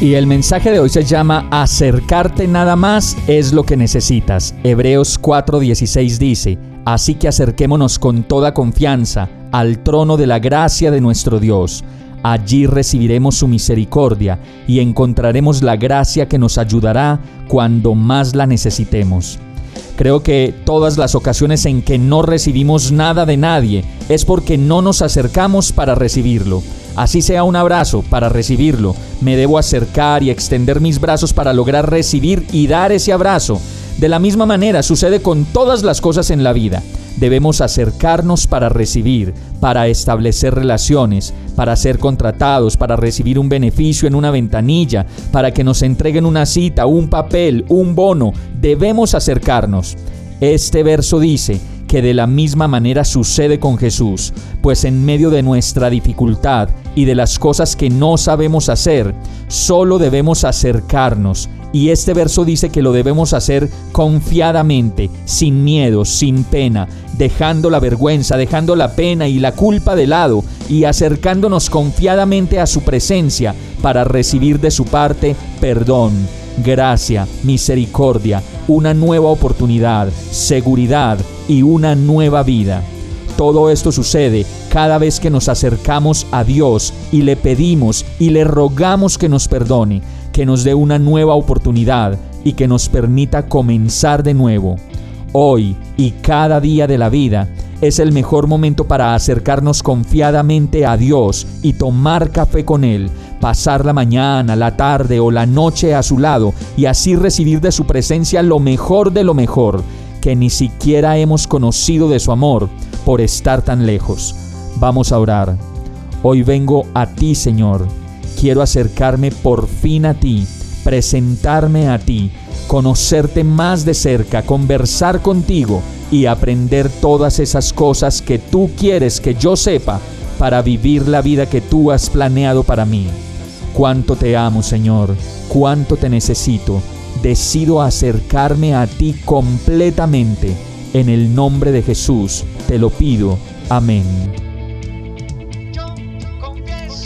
Y el mensaje de hoy se llama Acercarte nada más es lo que necesitas. Hebreos 4:16 dice, Así que acerquémonos con toda confianza al trono de la gracia de nuestro Dios. Allí recibiremos su misericordia y encontraremos la gracia que nos ayudará cuando más la necesitemos. Creo que todas las ocasiones en que no recibimos nada de nadie es porque no nos acercamos para recibirlo. Así sea un abrazo para recibirlo, me debo acercar y extender mis brazos para lograr recibir y dar ese abrazo. De la misma manera sucede con todas las cosas en la vida. Debemos acercarnos para recibir, para establecer relaciones, para ser contratados, para recibir un beneficio en una ventanilla, para que nos entreguen una cita, un papel, un bono. Debemos acercarnos. Este verso dice que de la misma manera sucede con Jesús, pues en medio de nuestra dificultad y de las cosas que no sabemos hacer, solo debemos acercarnos y este verso dice que lo debemos hacer confiadamente, sin miedo, sin pena, dejando la vergüenza, dejando la pena y la culpa de lado y acercándonos confiadamente a su presencia para recibir de su parte perdón, gracia, misericordia, una nueva oportunidad, seguridad y una nueva vida. Todo esto sucede cada vez que nos acercamos a Dios y le pedimos y le rogamos que nos perdone, que nos dé una nueva oportunidad y que nos permita comenzar de nuevo. Hoy y cada día de la vida es el mejor momento para acercarnos confiadamente a Dios y tomar café con Él, pasar la mañana, la tarde o la noche a su lado y así recibir de su presencia lo mejor de lo mejor, que ni siquiera hemos conocido de su amor por estar tan lejos. Vamos a orar. Hoy vengo a ti, Señor. Quiero acercarme por fin a ti, presentarme a ti, conocerte más de cerca, conversar contigo y aprender todas esas cosas que tú quieres que yo sepa para vivir la vida que tú has planeado para mí. Cuánto te amo, Señor, cuánto te necesito. Decido acercarme a ti completamente. En el nombre de Jesús te lo pido. Amén.